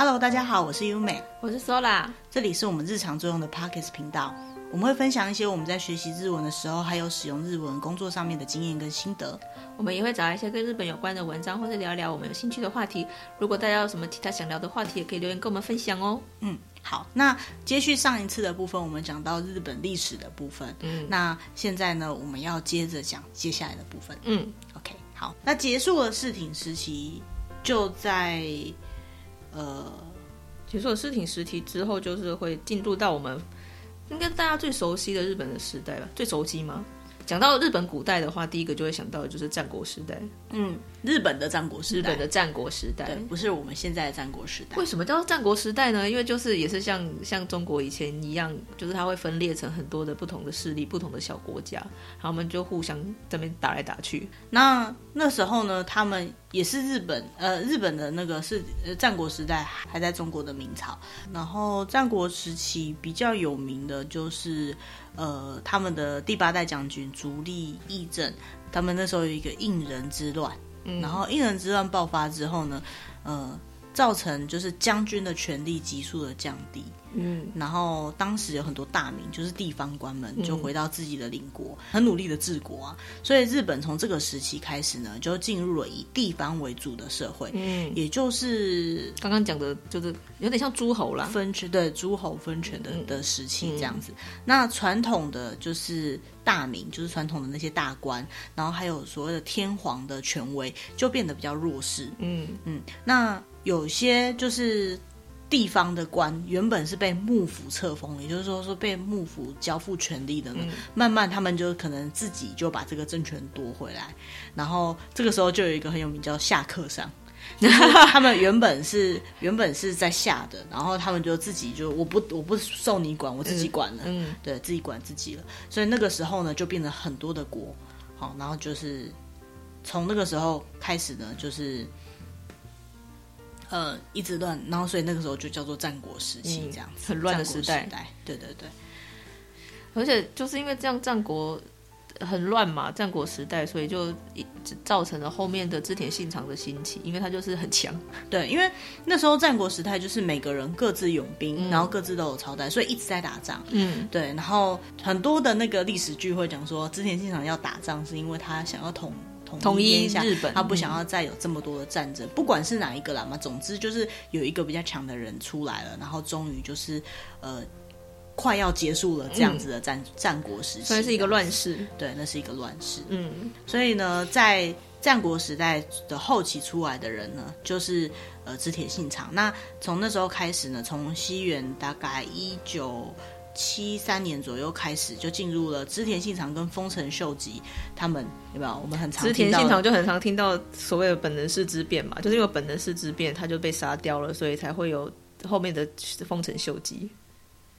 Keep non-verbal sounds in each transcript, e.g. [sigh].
Hello，大家好，我是优美，我是 Sola，这里是我们日常作用的 Podcast 频道。我们会分享一些我们在学习日文的时候，还有使用日文工作上面的经验跟心得。我们也会找一些跟日本有关的文章，或者聊一聊我们有兴趣的话题。如果大家有什么其他想聊的话题，也可以留言跟我们分享哦。嗯，好，那接续上一次的部分，我们讲到日本历史的部分。嗯，那现在呢，我们要接着讲接下来的部分。嗯，OK，好，那结束了室町时期，就在。呃，结束了室町时期之后，就是会进入到我们应该大家最熟悉的日本的时代吧？最熟悉吗？讲到日本古代的话，第一个就会想到的就是战国时代。嗯，日本的战国时代，日本的战国时代，对，不是我们现在的战国时代。为什么叫战国时代呢？因为就是也是像像中国以前一样，就是它会分裂成很多的不同的势力、不同的小国家，然后我们就互相这边打来打去。那那时候呢，他们也是日本，呃，日本的那个是呃战国时代还在中国的明朝，然后战国时期比较有名的就是。呃，他们的第八代将军足利义政，他们那时候有一个应人之乱，嗯，然后应人之乱爆发之后呢，呃，造成就是将军的权力急速的降低。嗯，然后当时有很多大名，就是地方官们，就回到自己的邻国，嗯、很努力的治国啊。所以日本从这个时期开始呢，就进入了以地方为主的社会。嗯，也就是刚刚讲的，就是有点像诸侯啦，分权，对，诸侯分权的的时期这样子。嗯、那传统的就是大名，就是传统的那些大官，然后还有所谓的天皇的权威，就变得比较弱势。嗯嗯，那有些就是。地方的官原本是被幕府册封，也就是说说被幕府交付权力的呢，嗯、慢慢他们就可能自己就把这个政权夺回来，然后这个时候就有一个很有名叫下克上，[laughs] 就是他们原本是原本是在下的，然后他们就自己就我不我不受你管，我自己管了，嗯，对自己管自己了，所以那个时候呢就变成很多的国，好，然后就是从那个时候开始呢就是。呃，一直乱，然后所以那个时候就叫做战国时期，这样子，很乱的时代。时代，对对对。而且就是因为这样，战国很乱嘛，战国时代，所以就造成了后面的织田信长的兴起，因为他就是很强。对，因为那时候战国时代就是每个人各自拥兵，嗯、然后各自都有朝代，所以一直在打仗。嗯，对。然后很多的那个历史剧会讲说，织田信长要打仗是因为他想要统。统一下日本，他不想要再有这么多的战争，嗯、不管是哪一个啦嘛。总之就是有一个比较强的人出来了，然后终于就是呃快要结束了这样子的战、嗯、战国时期，所以是一个乱世。对，那是一个乱世。嗯，所以呢，在战国时代的后期出来的人呢，就是呃织田信长。那从那时候开始呢，从西元大概一九。七三年左右开始就进入了织田信长跟丰臣秀吉他们有没有？我们很常织田信长就很常听到所谓的本能寺之变嘛，就是因为本能寺之变他就被杀掉了，所以才会有后面的丰臣秀吉。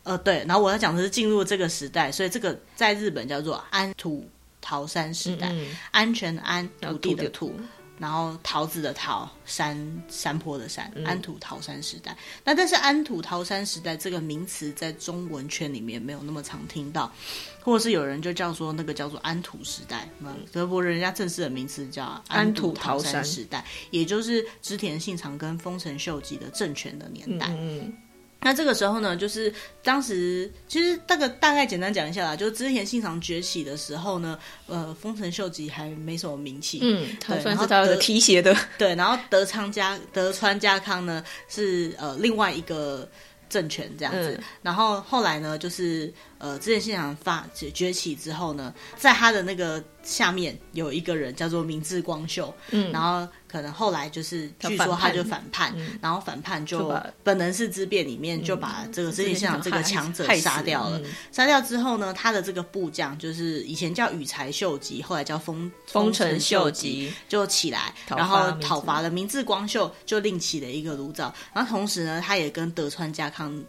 呃，对。然后我要讲的是进入这个时代，所以这个在日本叫做安土桃山时代，安全安土地的土。然后桃子的桃，山山坡的山，安土桃山时代。嗯、那但是安土桃山时代这个名词在中文圈里面没有那么常听到，或者是有人就叫说那个叫做安土时代。嗯，德国人家正式的名词叫安土桃山时代，也就是织田信长跟丰臣秀吉的政权的年代。嗯。嗯那这个时候呢，就是当时其实大概大概简单讲一下啦，就是之前信长崛起的时候呢，呃，丰臣秀吉还没什么名气，嗯，他算是他的提携的，[laughs] 对，然后德昌家德川家康呢是呃另外一个政权这样子，嗯、然后后来呢，就是呃之前信长发崛起之后呢，在他的那个下面有一个人叫做明智光秀，嗯，然后。可能后来就是，据说他就反叛，嗯、然后反叛就本能寺之变里面就把这个织田信长这个强者杀掉了。杀、嗯、掉之后呢，他的这个部将就是以前叫羽柴秀吉，后来叫丰丰臣秀吉就起来，然后讨伐了明智光秀，就另起了一个炉灶。然后同时呢，他也跟德川家康。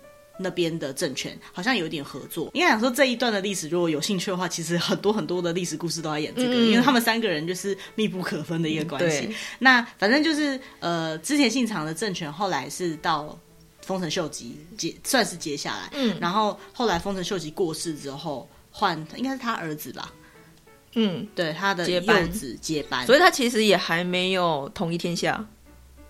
那边的政权好像有点合作，应该想说这一段的历史，如果有兴趣的话，其实很多很多的历史故事都在演这个，嗯、因为他们三个人就是密不可分的一个关系。嗯、那反正就是呃，之前信长的政权后来是到丰臣秀吉接，算是接下来。嗯，然后后来丰臣秀吉过世之后，换应该是他儿子吧？嗯，对，他的幼子接班，接班，所以他其实也还没有统一天下。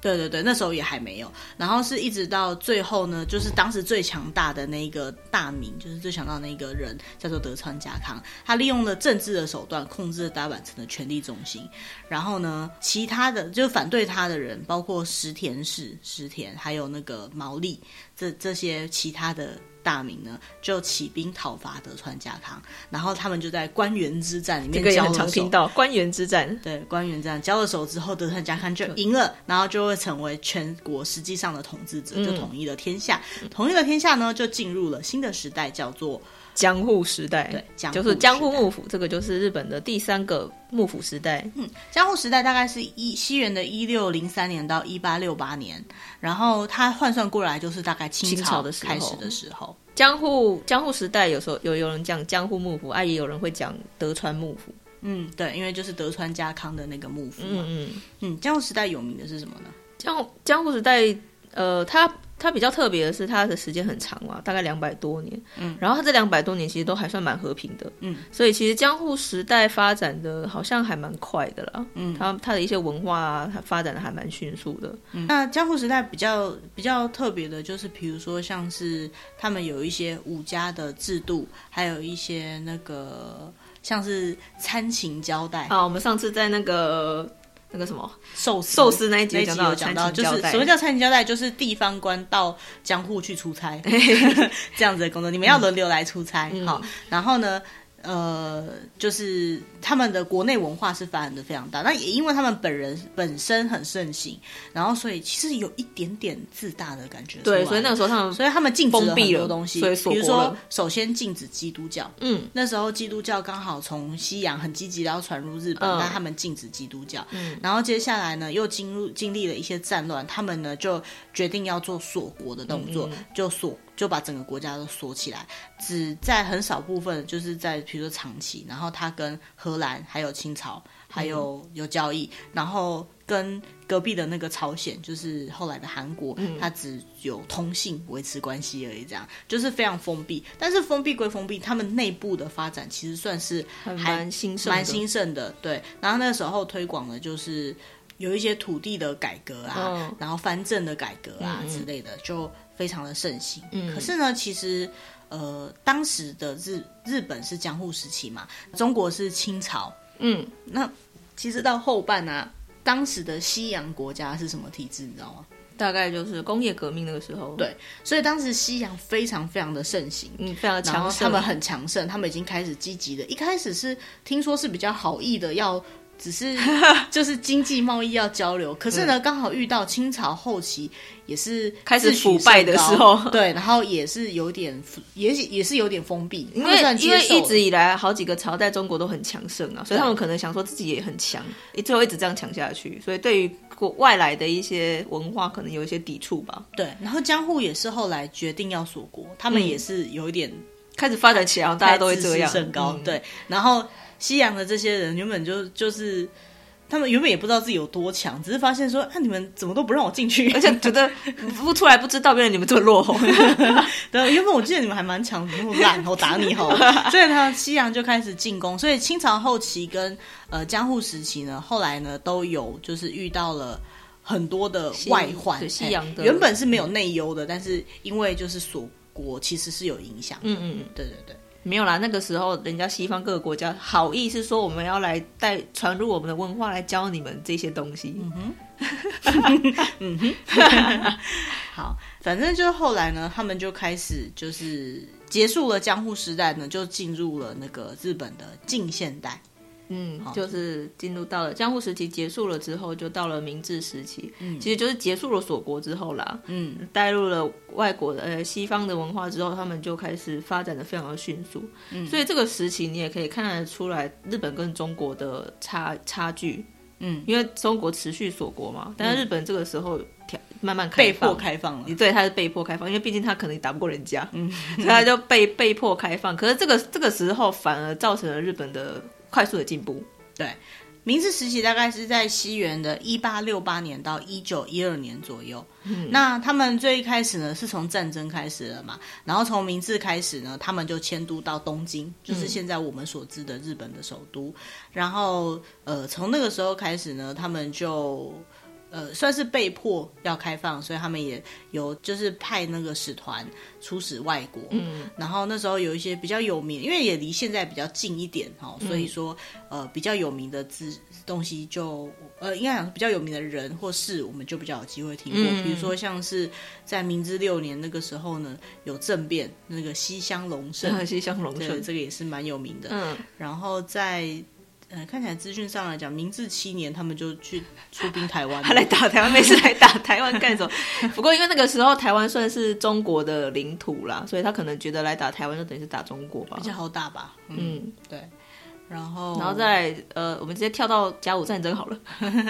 对对对，那时候也还没有。然后是一直到最后呢，就是当时最强大的那一个大名，就是最强大的那一个人叫做德川家康，他利用了政治的手段控制了大阪城的权力中心。然后呢，其他的就反对他的人，包括石田氏、石田，还有那个毛利，这这些其他的。大名呢就起兵讨伐德川家康，然后他们就在官员之战里面交了手。这个也很常听到官员之战，对，官员之战交了手之后，德川家康就赢了，然后就会成为全国实际上的统治者，就统一了天下。嗯、统一了天下呢，就进入了新的时代，叫做江户时代。对，就是江户幕府，这个就是日本的第三个幕府时代。嗯，江户时代大概是一西元的一六零三年到一八六八年，然后它换算过来就是大概清朝的开始的时候。江户江户时代有时候有有人讲江户幕府，啊，也有人会讲德川幕府。嗯，对，因为就是德川家康的那个幕府嘛。嗯嗯，江户时代有名的是什么呢？江江户时代，呃，它。它比较特别的是，它的时间很长嘛，大概两百多年。嗯，然后它这两百多年其实都还算蛮和平的。嗯，所以其实江户时代发展的好像还蛮快的啦。嗯，它它的一些文化啊，它发展的还蛮迅速的。嗯，那江户时代比较比较特别的就是，比如说像是他们有一些武家的制度，还有一些那个像是参勤交代。啊，我们上次在那个。那个什么？寿寿司那一集讲到，有讲到就是什么叫餐厅交代，就是地方官到江户去出差 [laughs] 这样子的工作，你们要轮流来出差，嗯、好，然后呢？呃，就是他们的国内文化是发展的非常大，那也因为他们本人本身很盛行，然后所以其实有一点点自大的感觉。对，所以那个时候他们，所以他们禁止了很多东西，比如说首先禁止基督教。嗯，那时候基督教刚好从西洋很积极的要传入日本，嗯、但他们禁止基督教。嗯，然后接下来呢，又进入经历了一些战乱，他们呢就决定要做锁国的动作，嗯嗯就锁。就把整个国家都锁起来，只在很少部分，就是在比如说长期，然后他跟荷兰还有清朝还有有交易，嗯、然后跟隔壁的那个朝鲜，就是后来的韩国，他、嗯、只有通信维持关系而已，这样就是非常封闭。但是封闭归封闭，他们内部的发展其实算是还蛮兴盛，蛮兴盛的。对，然后那个时候推广的就是有一些土地的改革啊，哦、然后藩镇的改革啊、嗯、之类的，就。非常的盛行，嗯，可是呢，其实，呃，当时的日日本是江户时期嘛，中国是清朝，嗯，那其实到后半呢、啊，当时的西洋国家是什么体制，你知道吗？大概就是工业革命那个时候，对，所以当时西洋非常非常的盛行，嗯，非常强盛，他们很强盛，他们已经开始积极的，一开始是听说是比较好意的要。只是 [laughs] 就是经济贸易要交流，可是呢，刚好遇到清朝后期也是开始腐败的时候，[laughs] 对，然后也是有点也也是有点封闭，因为因为一直以来好几个朝代中国都很强盛啊，所以他们可能想说自己也很强，最后一直这样强下去，所以对于国外来的一些文化可能有一些抵触吧。对，然后江户也是后来决定要锁国，他们也是有一点、嗯、开始发展起来，大家都会这样。升高，嗯、对，然后。西洋的这些人原本就就是，他们原本也不知道自己有多强，只是发现说，啊，你们怎么都不让我进去，而且觉得不出来不知道，原来你们这么落后。[laughs] 对，原本我记得你们还蛮强，那么烂，我打你好了。[laughs] 所以他西洋就开始进攻，所以清朝后期跟呃江户时期呢，后来呢都有就是遇到了很多的外患。西洋的原本是没有内忧的，但是因为就是锁国，其实是有影响。嗯嗯嗯，对对对。没有啦，那个时候人家西方各个国家好意是说我们要来带传入我们的文化来教你们这些东西。嗯哼，嗯哼，好，反正就是后来呢，他们就开始就是结束了江户时代呢，就进入了那个日本的近现代。嗯，就是进入到了江户时期结束了之后，就到了明治时期。嗯，其实就是结束了锁国之后啦。嗯，带入了外国的呃西方的文化之后，他们就开始发展的非常的迅速。嗯，所以这个时期你也可以看得出来日本跟中国的差差距。嗯，因为中国持续锁国嘛，但是日本这个时候慢慢开放，被迫开放了。对，他是被迫开放，因为毕竟他可能打不过人家，嗯，所以他就被被迫开放。可是这个这个时候反而造成了日本的。快速的进步，对，明治时期大概是在西元的一八六八年到一九一二年左右。嗯，那他们最一开始呢，是从战争开始了嘛，然后从明治开始呢，他们就迁都到东京，就是现在我们所知的日本的首都。嗯，然后，呃，从那个时候开始呢，他们就呃，算是被迫要开放，所以他们也有就是派那个使团出使外国。嗯，然后那时候有一些比较有名，因为也离现在比较近一点哈，所以说呃比较有名的资东西就呃应该讲比较有名的人或事，我们就比较有机会听过。嗯、比如说像是在明治六年那个时候呢，有政变，那个西乡隆盛，西乡隆盛这个也是蛮有名的。嗯，然后在。呃，看起来资讯上来讲，明治七年他们就去出兵台湾，[laughs] 他来打台湾，没事来打台湾干什么？[laughs] 不过因为那个时候台湾算是中国的领土啦，所以他可能觉得来打台湾就等于是打中国吧，比较好打吧。嗯，嗯对。然后，然后再来呃，我们直接跳到甲午战争好了，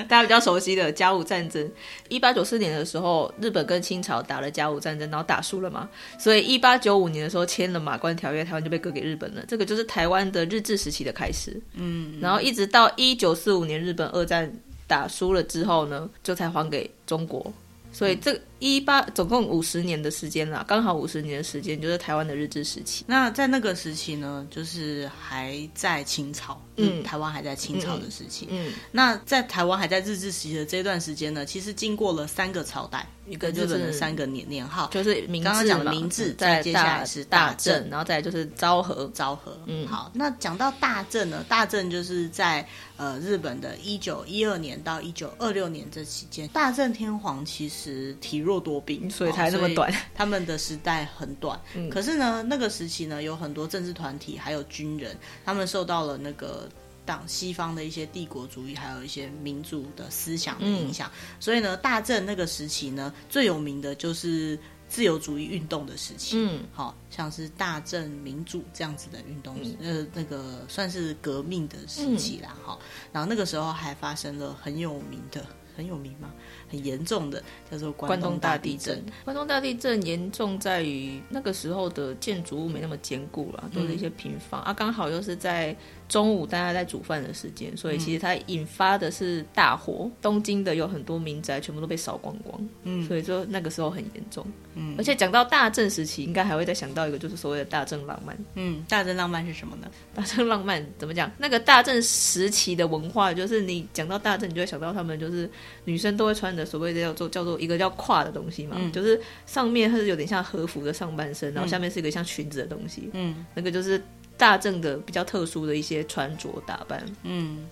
大家比较熟悉的甲午战争。一八九四年的时候，日本跟清朝打了甲午战争，然后打输了嘛，所以一八九五年的时候签了马关条约，台湾就被割给日本了。这个就是台湾的日治时期的开始。嗯，然后一直到一九四五年日本二战打输了之后呢，就才还给中国。所以这一八总共五十年的时间啦，刚好五十年的时间就是台湾的日治时期。那在那个时期呢，就是还在清朝，嗯，台湾还在清朝的时期。嗯，嗯，那在台湾还在日治时期的这段时间呢，其实经过了三个朝代。一个日本的三个年年号，就是刚刚讲的明治，再接下来是大正，然后再来就是昭和，昭和。嗯，好，那讲到大正呢，大正就是在呃日本的一九一二年到一九二六年这期间，大正天皇其实体弱多病，所以才那么短，[laughs] 他们的时代很短。嗯，可是呢，那个时期呢，有很多政治团体还有军人，他们受到了那个。党西方的一些帝国主义，还有一些民主的思想的影响，嗯、所以呢，大正那个时期呢，最有名的就是自由主义运动的时期。嗯，好像是大正民主这样子的运动，嗯、呃，那个算是革命的时期啦。哈、嗯，然后那个时候还发生了很有名的。很有名吗？很严重的叫做关东大地震。关东大地震严重在于那个时候的建筑物没那么坚固了，都是一些平房、嗯、啊。刚好又是在中午大家在煮饭的时间，所以其实它引发的是大火。嗯、东京的有很多民宅全部都被烧光光，嗯，所以说那个时候很严重。嗯，而且讲到大正时期，应该还会再想到一个，就是所谓的大正浪漫。嗯，大正浪漫是什么呢？大正浪漫怎么讲？那个大正时期的文化，就是你讲到大正，你就会想到他们就是。女生都会穿的所谓的叫做叫做一个叫胯的东西嘛，嗯、就是上面它是有点像和服的上半身，然后下面是一个像裙子的东西。嗯，那个就是大正的比较特殊的一些穿着打扮。嗯，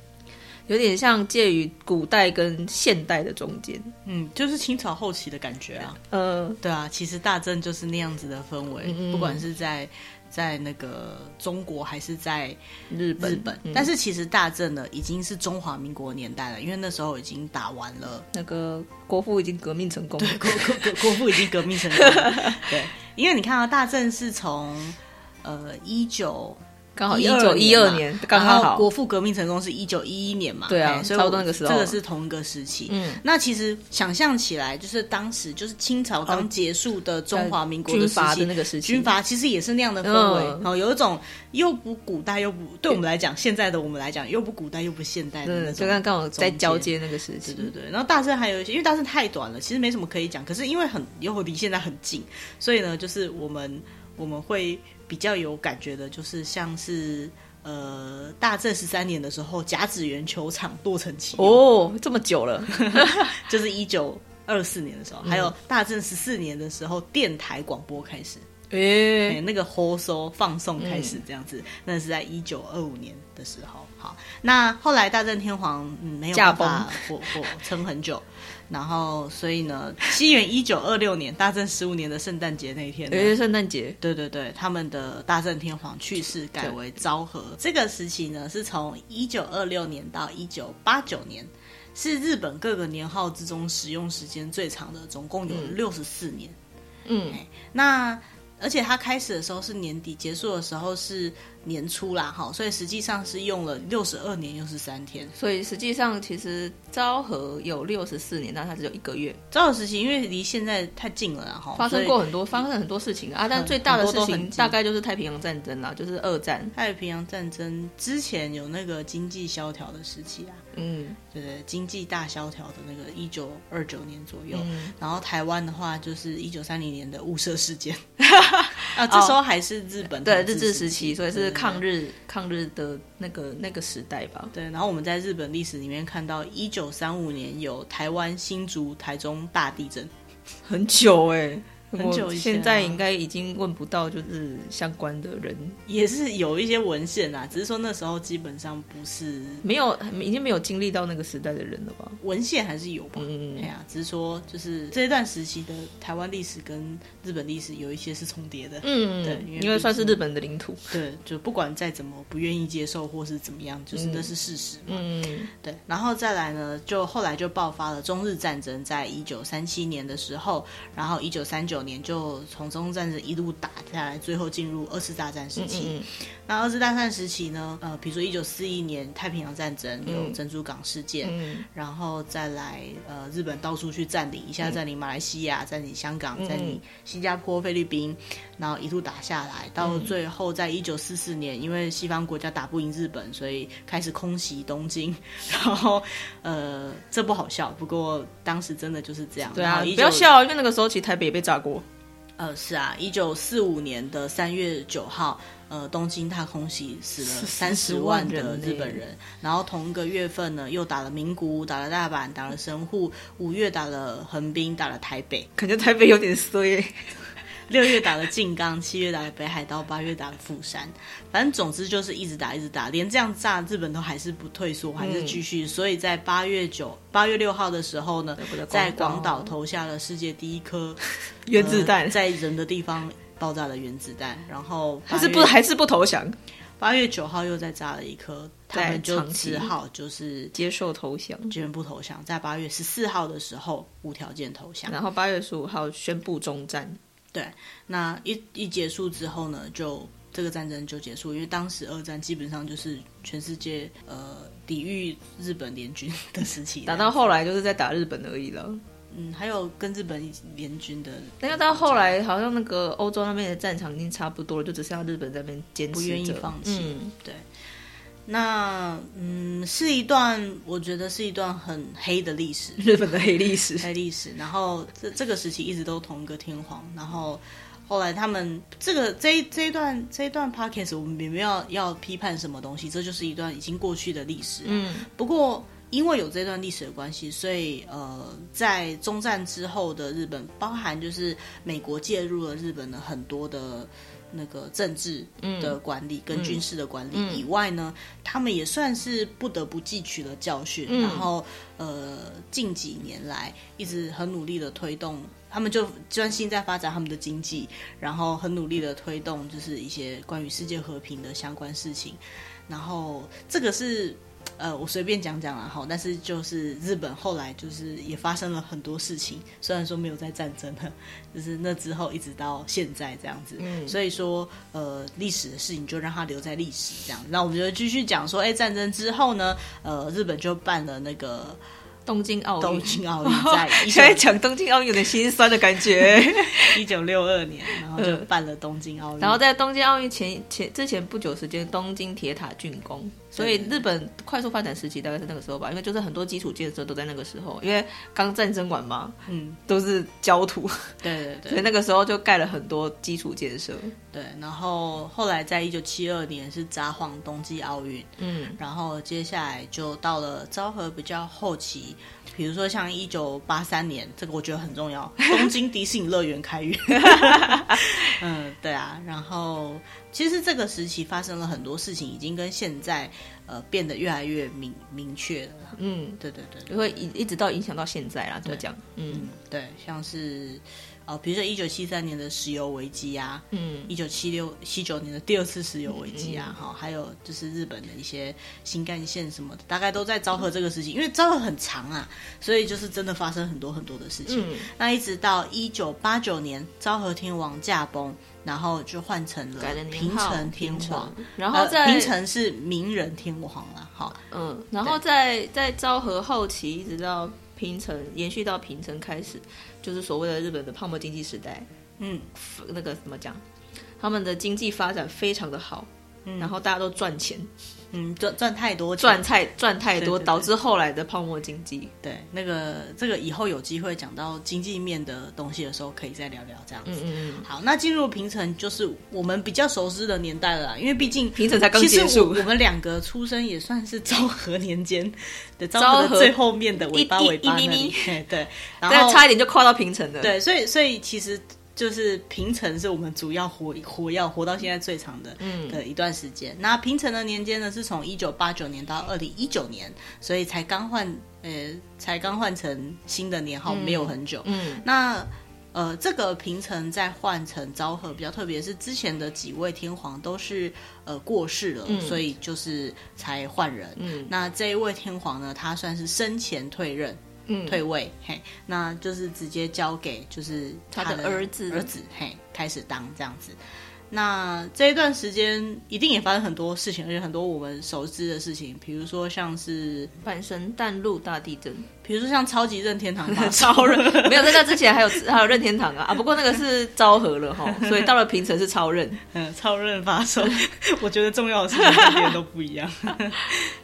有点像介于古代跟现代的中间。嗯，就是清朝后期的感觉啊。呃，对啊，其实大正就是那样子的氛围，嗯嗯，不管是在。在那个中国还是在日本？日本，嗯、但是其实大正呢已经是中华民国年代了，因为那时候已经打完了，那个国父已经革命成功了，对，国国国父已经革命成功了，[laughs] 对，因为你看啊，大正是从呃一九。刚好一九一二年，刚刚好国父革命成功是一九一一年嘛？对啊，所以差不多那个时候，这个是同一个时期。嗯，那其实想象起来，就是当时就是清朝刚结束的中华民国的时期，那个时期，军阀其实也是那样的氛围，然后有一种又不古代又不，对我们来讲，现在的我们来讲又不古代又不现代的那种。就刚刚好在交接那个时期，对对对。然后大圣还有一些，因为大圣太短了，其实没什么可以讲。可是因为很又离现在很近，所以呢，就是我们我们会比较有感觉的，就是像是。呃，大正十三年的时候，甲子园球场落成启用哦，这么久了，[laughs] 就是一九二四年的时候，嗯、还有大正十四年的时候，电台广播开始，诶、欸，那个放送放送开始这样子，嗯、那是在一九二五年的时候。好，那后来大正天皇、嗯、没有办法活活撑很久。然后，所以呢，西元一九二六年，大正十五年的圣诞节那一天，诶，圣诞节，对对对，他们的大正天皇去世，改为昭和。对这个时期呢，是从一九二六年到一九八九年，是日本各个年号之中使用时间最长的，总共有六十四年。嗯，那而且它开始的时候是年底，结束的时候是。年初啦，哈，所以实际上是用了六十二年又是三天，所以实际上其实昭和有六十四年，但它只有一个月。昭和时期因为离现在太近了，然后发生过很多，发生很多事情啊，但最大的事情大概就是太平洋战争啦，就是二战。太平洋战争之前有那个经济萧条的时期啊，嗯，对对，经济大萧条的那个一九二九年左右，嗯、然后台湾的话就是一九三零年的雾社事件，[laughs] 啊，这时候还是日本对日治时期，所以是抗日抗日的那个那个时代吧。对，然后我们在日本历史里面看到，一九三五年有台湾新竹、台中大地震，很久哎、欸。很久以前、啊，现在应该已经问不到，就是相关的人也是有一些文献啊，只是说那时候基本上不是没有，已经没有经历到那个时代的人了吧？文献还是有吧？嗯，哎呀、啊，只是说就是这一段时期的台湾历史跟日本历史有一些是重叠的。嗯，对，因为，因为算是日本的领土。对，就不管再怎么不愿意接受或是怎么样，就是那是事实嘛。嗯，对。然后再来呢，就后来就爆发了中日战争，在一九三七年的时候，然后一九三九年就从中日战争一路打下来，最后进入二次大战时期。嗯嗯嗯，那二次大战时期呢？呃，比如说一九四一年太平洋战争有珍珠港事件，嗯、然后再来呃，日本到处去占领，一下占领马来西亚，占领香港，占领新加坡、菲律宾，然后一路打下来，到最后在一九四四年，因为西方国家打不赢日本，所以开始空袭东京。然后呃，这不好笑，不过当时真的就是这样。对啊，不要笑，因为那个时候其实台北也被炸过。呃，是啊，一九四五年的三月九号，呃，东京大空袭死了三十万的日本人，人。然后同一个月份呢，又打了名古屋，打了大阪，打了神户，五月打了横滨，打了台北，感觉台北有点衰。六月打了静冈，七月打了北海道，八月打了富山，反正总之就是一直打，一直打，连这样炸，日本都还是不退缩，还是继续。嗯、所以在八月九、八月六号的时候呢，在广岛投下了世界第一颗 [laughs] 原子弹、呃，在人的地方爆炸的原子弹，然后还是不还是不投降。八月九号又再炸了一颗，他们就只好就是接受投降，全部投降。在八月十四号的时候无条件投降，然后八月十五号宣布终战。对，那一一结束之后呢，就这个战争就结束，因为当时二战基本上就是全世界呃抵御日本联军的时期，打到后来就是在打日本而已了。嗯，还有跟日本联军的，但是到后来好像那个欧洲那边的战场已经差不多了，就只剩下日本在那边坚持，不愿意放弃。嗯，对。那嗯，是一段我觉得是一段很黑的历史，日本的黑历史，黑历史。然后这这个时期一直都同一个天皇。然后后来他们这个这一这一段这一段 podcast 我们也没有要，要批判什么东西，这就是一段已经过去的历史。嗯，不过因为有这段历史的关系，所以呃，在中战之后的日本，包含就是美国介入了日本的很多的。那个政治的管理跟军事的管理以外呢，他们也算是不得不汲取了教训，嗯、然后呃，近几年来一直很努力的推动，他们就专心在发展他们的经济，然后很努力的推动就是一些关于世界和平的相关事情，然后这个是。呃，我随便讲讲啦，好，但是就是日本后来就是也发生了很多事情，虽然说没有在战争了，[laughs] 就是那之后一直到现在这样子，嗯，所以说呃历史的事情就让它留在历史这样，那我们就继续讲说，哎，战争之后呢，呃，日本就办了那个。东京奥运，东京奥运在 [laughs] 现在讲东京奥运有点心酸的感觉。[laughs] 一九六二年，然后就办了东京奥运。然后在东京奥运前前之前不久时间，东京铁塔竣工，所以日本快速发展时期大概是那个时候吧。因为就是很多基础建设都在那个时候，因为刚战争完嘛，嗯，都是焦土。对对对，[laughs] 所以那个时候就盖了很多基础建设。对，然后后来在一九七二年是札幌冬季奥运，嗯，然后接下来就到了昭和比较后期。比如说像一九八三年，这个我觉得很重要，[laughs] 东京迪士尼乐园开园。[laughs] 嗯，对啊。然后其实这个时期发生了很多事情，已经跟现在呃变得越来越明明确了。嗯，对对对，会一一直到影响到现在啦，就这样。嗯，嗯，对，像是。哦，比如说一九七三年的石油危机啊，嗯，一九七六七九年的第二次石油危机啊，哈、嗯，还有就是日本的一些新干线什么的，大概都在昭和这个时期，嗯、因为昭和很长啊，所以就是真的发生很多很多的事情。嗯、那一直到一九八九年，昭和天王驾崩，然后就换成了平成天皇，然后在、呃、平成是明仁天皇了，哈，嗯，然后在在昭和后期一直到。平成延续到平成开始，就是所谓的日本的泡沫经济时代。嗯，那个怎么讲？他们的经济发展非常的好，嗯、然后大家都赚钱。嗯，赚赚太多钱，赚太赚太多，导致后来的泡沫经济。对，那个这个以后有机会讲到经济面的东西的时候，可以再聊聊这样子。嗯嗯。好，那进入平成就是我们比较熟知的年代了啦，因为毕竟平成才刚结束，我，我们两个出生也算是昭和年间的昭和最后面的尾巴尾巴那里。[laughs] 对，然后差一点就跨到平成了。对，所以所以其实。就是平成是我们主要活活要活到现在最长的嗯的一段时间。嗯、那平成的年间呢，是从一九八九年到二零一九年，所以才刚换呃，才刚换成新的年号，没有很久。嗯，嗯那呃，这个平成再换成昭和比较特别，是之前的几位天皇都是呃过世了，嗯、所以就是才换人。嗯，那这一位天皇呢，他算是生前退任。退位，嘿，那就是直接交给就是他的儿子，儿子，嘿，开始当这样子。那这一段时间一定也发生很多事情，而且很多我们熟知的事情，比如说像是阪神淡路大地震，比如说像超级任天堂 [laughs] 超任，[laughs] 没有在那之前还有还有任天堂啊啊，不过那个是昭和了哈，所以到了平成是超任，[laughs] 嗯，超任发售，我觉得重要的事情跟别人都不一样。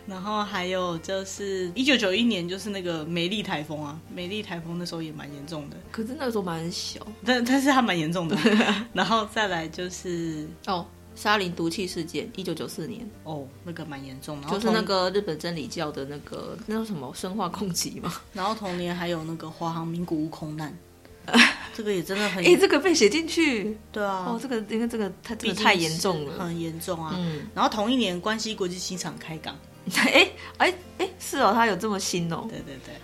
然后还有就是一九九一年就是那个美丽台风啊，美丽台风那时候也蛮严重的，可是那个时候蛮小，但但是它蛮严重的。然后再来就是哦，沙林毒气事件，一九九四年哦，那个蛮严重的，就是那个日本真理教的那个那叫什么生化攻击嘛。[laughs] 然后同年还有那个华航名古屋空难。[laughs] 这个也真的很，哎，这个被写进去，对啊，哦，这个因为这个它这个太严重了，很严重啊。嗯，然后同一年关西国际机场开港，哎哎哎，是哦，它有这么新哦，对对对。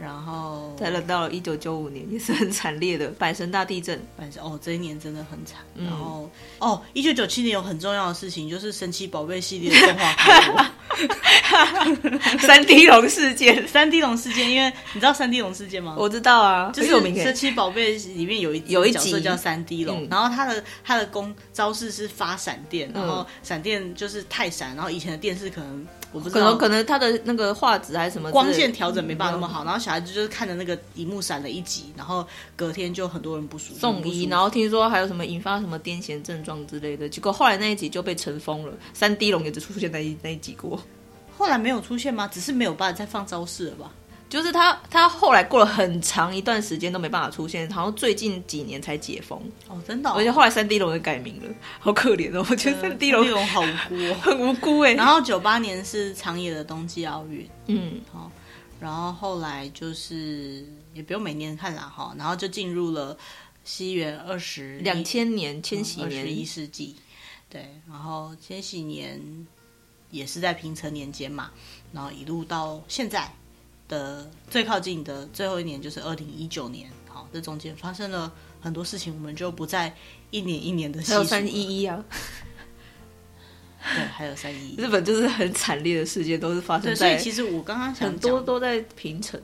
然后再轮到了一九九五年，也是很惨烈的阪神大地震。阪神哦，这一年真的很惨。嗯、然后哦，一九九七年有很重要的事情，就是神奇宝贝系列的动画。[laughs] 三 D 龙事件，三 D 龙事件，因为你知道三 D 龙事件吗？我知道啊，就是有名神奇宝贝里面有一有一角色叫三 D 龙，嗯、然后他的他的功招式是发闪电，然后闪电就是太闪，然后以前的电视可能。我不知道，可能可能他的那个画质还是什么光线调整没办法那么好，嗯、然后小孩子就是看着那个荧幕闪了一集，然后隔天就很多人不舒服，送医，然后听说还有什么引发什么癫痫症状之类的，结果后来那一集就被尘封了，三 D 龙也只出现在那一那一集过，后来没有出现吗？只是没有办法再放招式了吧？就是他，他后来过了很长一段时间都没办法出现，好像最近几年才解封哦，真的、哦。而且后来三 D 龙也改名了，好可怜哦，我觉得三 D 龙好无辜、哦，[laughs] 很无辜哎。然后九八年是长野的冬季奥运，嗯，好，然后后来就是也不用每年看了哈，然后就进入了西元二十两千年千禧年二十一世纪，对，然后千禧年也是在平成年间嘛，然后一路到现在。的最靠近的最后一年就是二零一九年，好，这中间发生了很多事情，我们就不再一年一年的。还有三一一啊，对，还有三一一。日本就是很惨烈的事件，都是发生在。所以其实我刚刚想很多都在平城。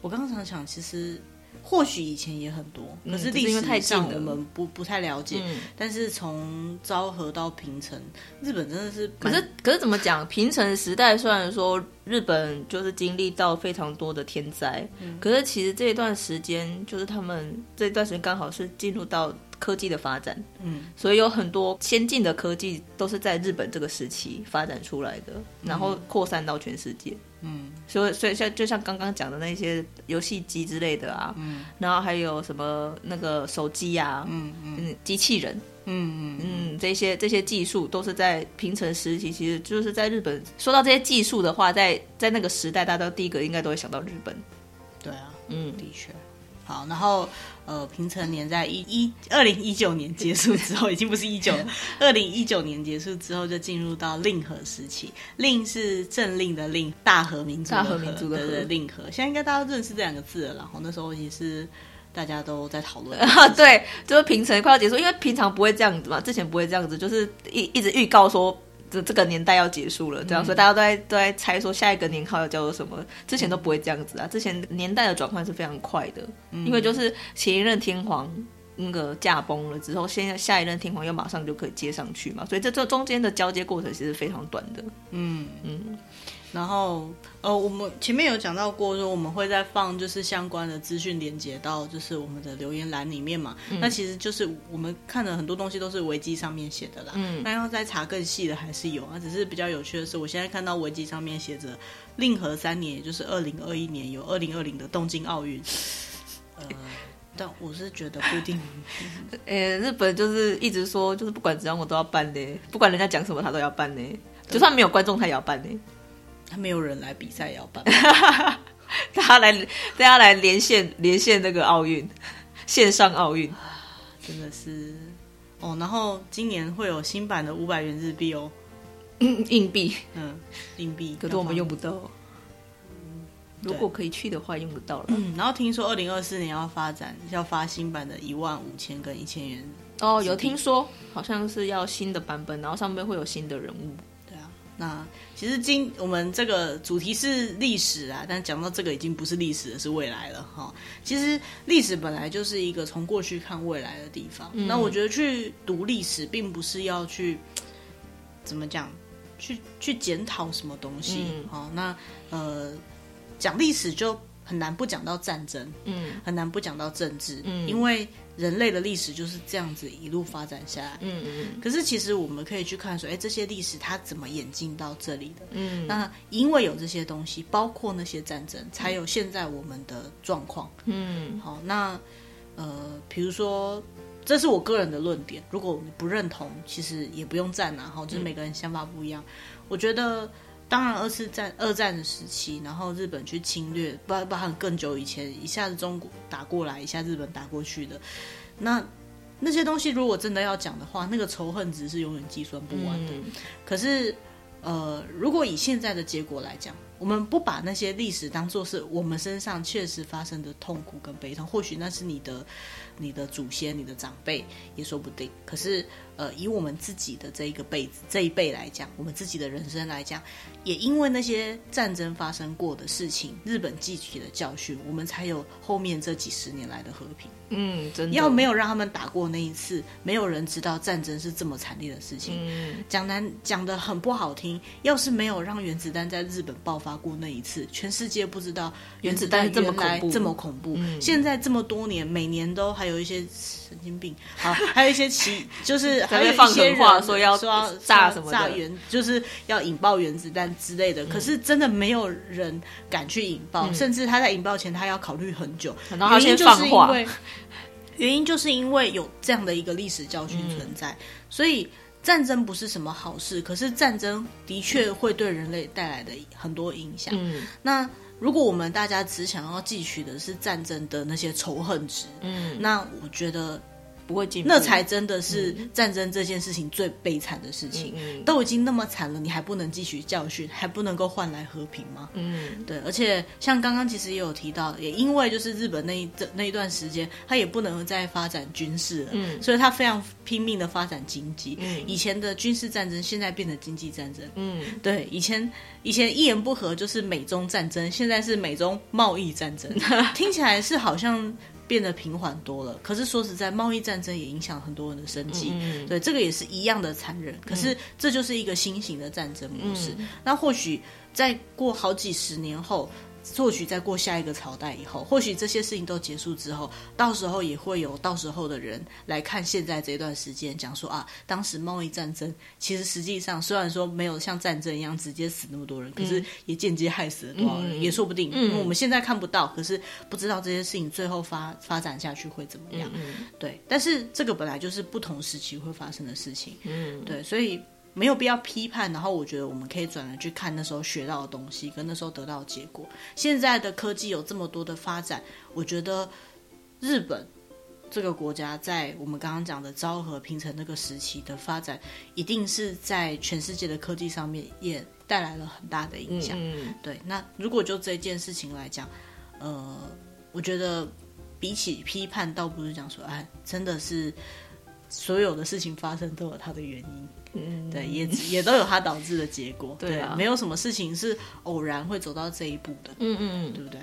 我刚刚想想，其实。或许以前也很多，可是历史上我们不不太了解。嗯、但是从昭和到平成，日本真的是……可是可是怎么讲？平成时代虽然说日本就是经历到非常多的天灾，嗯、可是其实这一段时间就是他们这一段时间刚好是进入到科技的发展，嗯，所以有很多先进的科技都是在日本这个时期发展出来的，然后扩散到全世界。嗯，所以所以像就像刚刚讲的那些游戏机之类的啊，嗯，然后还有什么那个手机啊，嗯嗯，机器人，嗯嗯嗯，这些这些技术都是在平成时期，其实就是在日本。说到这些技术的话，在在那个时代，大家都第一个应该都会想到日本。对啊，嗯，的确。好，然后呃，平成年在一一二零一九年结束之后，已经不是一九了，[laughs] 二零一九年结束之后就进入到令和时期。令是政令的令，大和民族的和，大和民族的和令和。现在应该大家都认识这两个字了，然后那时候也是大家都在讨论啊，[laughs] 对，就是平成快要结束，因为平常不会这样子嘛，之前不会这样子，就是一一直预告说。这这个年代要结束了，这样，所以大家都在都在猜说下一个年号要叫做什么。之前都不会这样子啊，之前年代的转换是非常快的，嗯、因为就是前一任天皇那个驾崩了之后，现在下一任天皇又马上就可以接上去嘛，所以这这中间的交接过程其实非常短的。嗯嗯。然后呃，我们前面有讲到过，说我们会再放就是相关的资讯连接到就是我们的留言栏里面嘛。嗯、那其实就是我们看的很多东西都是维基上面写的啦。嗯，那要再查更细的还是有啊。只是比较有趣的是，我现在看到维基上面写着令和三年，也就是二零二一年有二零二零的东京奥运。呃，[laughs] 但我是觉得不一定。呃、欸，日本就是一直说，就是不管怎样我都要办的，不管人家讲什么他都要办的，就算没有观众他也要办的。他没有人来比赛，要办，[laughs] 大家来，大家来连线连线那个奥运，线上奥运，[sighs] 真的是哦。然后今年会有新版的五百元日币哦，嗯、硬币，嗯，硬币，可是我们用不到。如果可以去的话，用不到了。嗯，然后听说二零二四年要发展，要发新版的一万五千跟一千元。哦，有听说，好像是要新的版本，然后上面会有新的人物。那其实今我们这个主题是历史啊，但讲到这个已经不是历史了，是未来了哈。其实历史本来就是一个从过去看未来的地方。嗯、那我觉得去读历史，并不是要去怎么讲，去去检讨什么东西。好、嗯，那呃，讲历史就很难不讲到战争，嗯，很难不讲到政治，嗯，因为。人类的历史就是这样子一路发展下来。嗯嗯。可是其实我们可以去看说，哎，这些历史它怎么演进到这里的？嗯。那因为有这些东西，包括那些战争，才有现在我们的状况。嗯。好，那呃，比如说，这是我个人的论点，如果你不认同，其实也不用赞啊。哈，就是每个人想法不一样。我觉得。当然，二次战、二战的时期，然后日本去侵略，包包含更久以前，一下子中国打过来，一下日本打过去的，那那些东西，如果真的要讲的话，那个仇恨值是永远计算不完的。嗯、可是，呃，如果以现在的结果来讲，我们不把那些历史当做是我们身上确实发生的痛苦跟悲痛，或许那是你的。你的祖先、你的长辈也说不定。可是，呃，以我们自己的这一个辈子、这一辈来讲，我们自己的人生来讲，也因为那些战争发生过的事情，日本汲取的教训，我们才有后面这几十年来的和平。嗯，真的。要没有让他们打过那一次，没有人知道战争是这么惨烈的事情。嗯，讲难讲的很不好听，要是没有让原子弹在日本爆发过那一次，全世界不知道原子弹这么恐怖，这么恐怖。嗯，现在这么多年，每年都还有一些神经病，好，还有一些奇，[laughs] 就是还有一些人说要说要炸什么炸原，就是要引爆原子弹之类的。可是真的没有人敢去引爆，甚至他在引爆前，他要考虑很久。原因就是因为。原因就是因为有这样的一个历史教训存在，嗯、所以战争不是什么好事。可是战争的确会对人类带来的很多影响。嗯，那如果我们大家只想要汲取的是战争的那些仇恨值，嗯，那我觉得。不会进步，那才真的是战争这件事情最悲惨的事情。嗯，都已经那么惨了，你还不能汲取教训，还不能够换来和平吗？嗯，对。而且像刚刚其实也有提到，也因为就是日本那一这那一段时间，他也不能再发展军事了，嗯，所以他非常拼命的发展经济。嗯，以前的军事战争现在变成经济战争。嗯，对，以前以前一言不合就是美中战争，现在是美中贸易战争，[laughs] 听起来是好像。变得平缓多了，可是说实在，贸易战争也影响很多人的生计，嗯嗯，对，这个也是一样的残忍。可是这就是一个新型的战争模式。嗯、那或许在过好几十年后。或许在过下一个朝代以后，或许这些事情都结束之后，到时候也会有到时候的人来看现在这段时间，讲说啊，当时贸易战争其实实际上虽然说没有像战争一样直接死那么多人，可是也间接害死了多少人，嗯、也说不定。嗯、因为我们现在看不到，可是不知道这些事情最后发发展下去会怎么样。嗯、对，但是这个本来就是不同时期会发生的事情。嗯，对，所以。没有必要批判，然后我觉得我们可以转而去看那时候学到的东西，跟那时候得到的结果。现在的科技有这么多的发展，我觉得日本这个国家在我们刚刚讲的昭和平成那个时期的发展，一定是在全世界的科技上面也带来了很大的影响。嗯，对。那如果就这件事情来讲，呃，我觉得比起批判，倒不是讲说，哎，真的是所有的事情发生都有它的原因。嗯，对，也 [laughs] 也都有它导致的结果，对啊，没有什么事情是偶然会走到这一步的，嗯嗯嗯，对不对？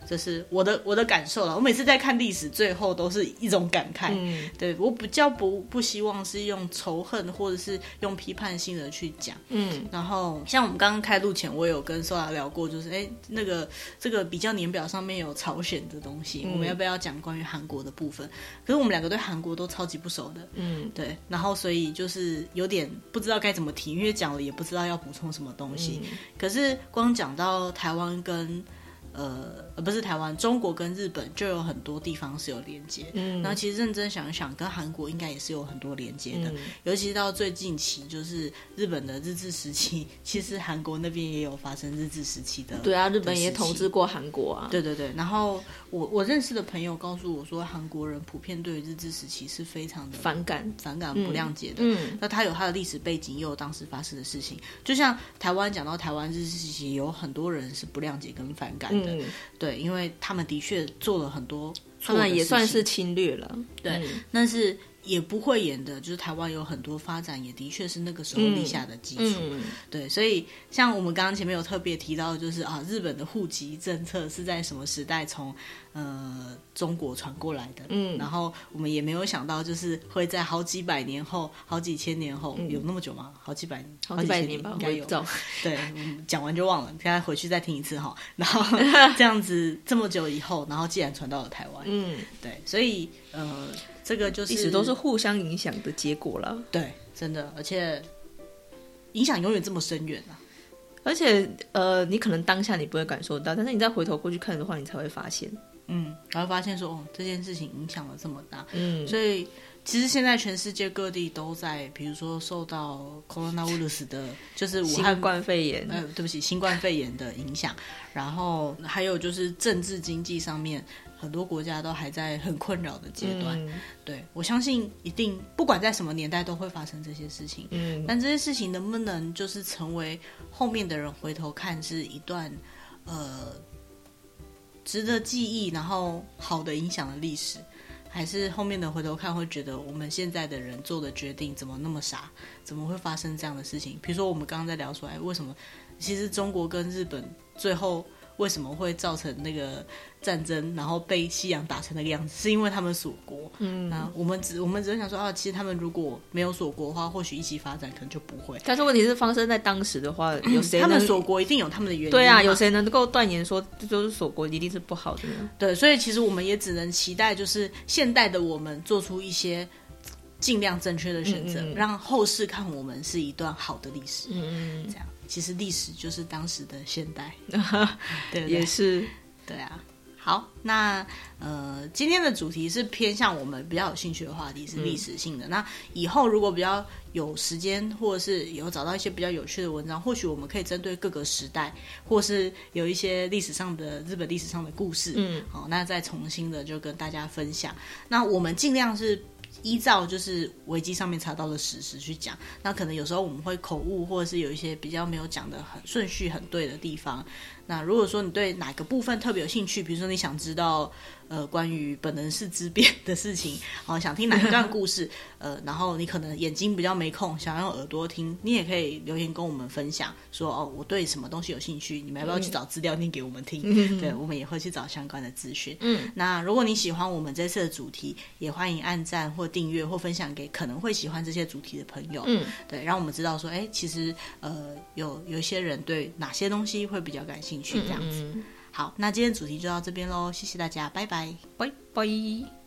对。这是我的我的感受了。我每次在看历史，最后都是一种感慨。嗯，对，我比较不不希望是用仇恨或者是用批判性的去讲。嗯，然后像我们刚刚开录前，我有跟 Sola 聊过，就是哎，那个这个比较年表上面有朝鲜的东西，嗯、我们要不要讲关于韩国的部分？可是我们两个对韩国都超级不熟的。嗯，对，然后所以就是有点不知道该怎么提，因为讲了也不知道要补充什么东西。嗯、可是光讲到台湾跟呃，而不是台湾，中国跟日本就有很多地方是有连接。嗯，然后其实认真想一想，跟韩国应该也是有很多连接的。嗯、尤其到最近期，就是日本的日治时期，[laughs] 其实韩国那边也有发生日治时期的。对啊，日本也统治过韩国啊。对对对。然后我我认识的朋友告诉我说，韩国人普遍对日治时期是非常的反感、反感、不谅解的。嗯，那他有他的历史背景，也有当时发生的事情。就像台湾讲到台湾日治时期，有很多人是不谅解跟反感的。嗯，对。因为他们的确做了很多他们也算是侵略了，对，嗯、但是也不会演的，就是台湾有很多发展，也的确是那个时候立下的基础，嗯。嗯、对，所以像我们刚刚前面有特别提到，就是啊，日本的户籍政策是在什么时代从呃中国传过来的，嗯，然后我们也没有想到，就是会在好几百年后、好几千年后，嗯、有那么久吗？好几百年，好几百年吧，应该有，对，讲完就忘了，现在回去再听一次哈，然后 [laughs] 这样子这么久以后，然后既然传到了台湾，嗯，对，所以呃。这个就是一直都是互相影响的结果了，对，真的，而且影响永远这么深远啊！而且呃，你可能当下你不会感受到，但是你再回头过去看的话，你才会发现，嗯，才会发现说，哦，这件事情影响了这么大，嗯，所以其实现在全世界各地都在，比如说受到 coronavirus 的，就是武汉新冠肺炎，呃，对不起，新冠肺炎的影响，然后还有就是政治经济上面。很多国家都还在很困扰的阶段，嗯、对，我相信一定不管在什么年代都会发生这些事情。嗯，但这些事情能不能就是成为后面的人回头看是一段呃值得记忆，然后好的影响的历史，还是后面的回头看会觉得我们现在的人做的决定怎么那么傻？怎么会发生这样的事情？比如说我们刚刚在聊出来，为什么其实中国跟日本最后。为什么会造成那个战争，然后被西洋打成那个样子？是因为他们锁国。嗯，那我们只我们只是想说啊，其实他们如果没有锁国的话，或许一起发展可能就不会。但是问题是发生在当时的话，有谁、嗯、他们锁国一定有他们的原因？对啊，有谁能够断言说就是锁国一定是不好的呢？对，所以其实我们也只能期待，就是现代的我们做出一些尽量正确的选择，嗯嗯让后世看我们是一段好的历史。嗯，这样。其实历史就是当时的现代，[laughs] 对，也是，对啊。好，那呃，今天的主题是偏向我们比较有兴趣的话题，是历史性的。嗯、那以后如果比较有时间，或者是以后找到一些比较有趣的文章，或许我们可以针对各个时代，或是有一些历史上的日本历史上的故事，嗯，好，那再重新的就跟大家分享。那我们尽量是。依照就是维基上面查到的史实去讲，那可能有时候我们会口误，或者是有一些比较没有讲的很顺序很对的地方。那如果说你对哪个部分特别有兴趣，比如说你想知道呃关于本能是之变的事情，好 [laughs] 想听哪一段故事，[laughs] 呃，然后你可能眼睛比较没空，想用耳朵听，你也可以留言跟我们分享，说哦我对什么东西有兴趣，你们要不要去找资料念给我们听？嗯、[laughs] 对，我们也会去找相关的资讯。嗯，那如果你喜欢我们这次的主题，也欢迎按赞或订阅或分享给可能会喜欢这些主题的朋友。嗯，对，让我们知道说，哎，其实呃有有一些人对哪些东西会比较感兴趣。去这样子，好，那今天主题就到这边喽，谢谢大家，拜拜，拜拜。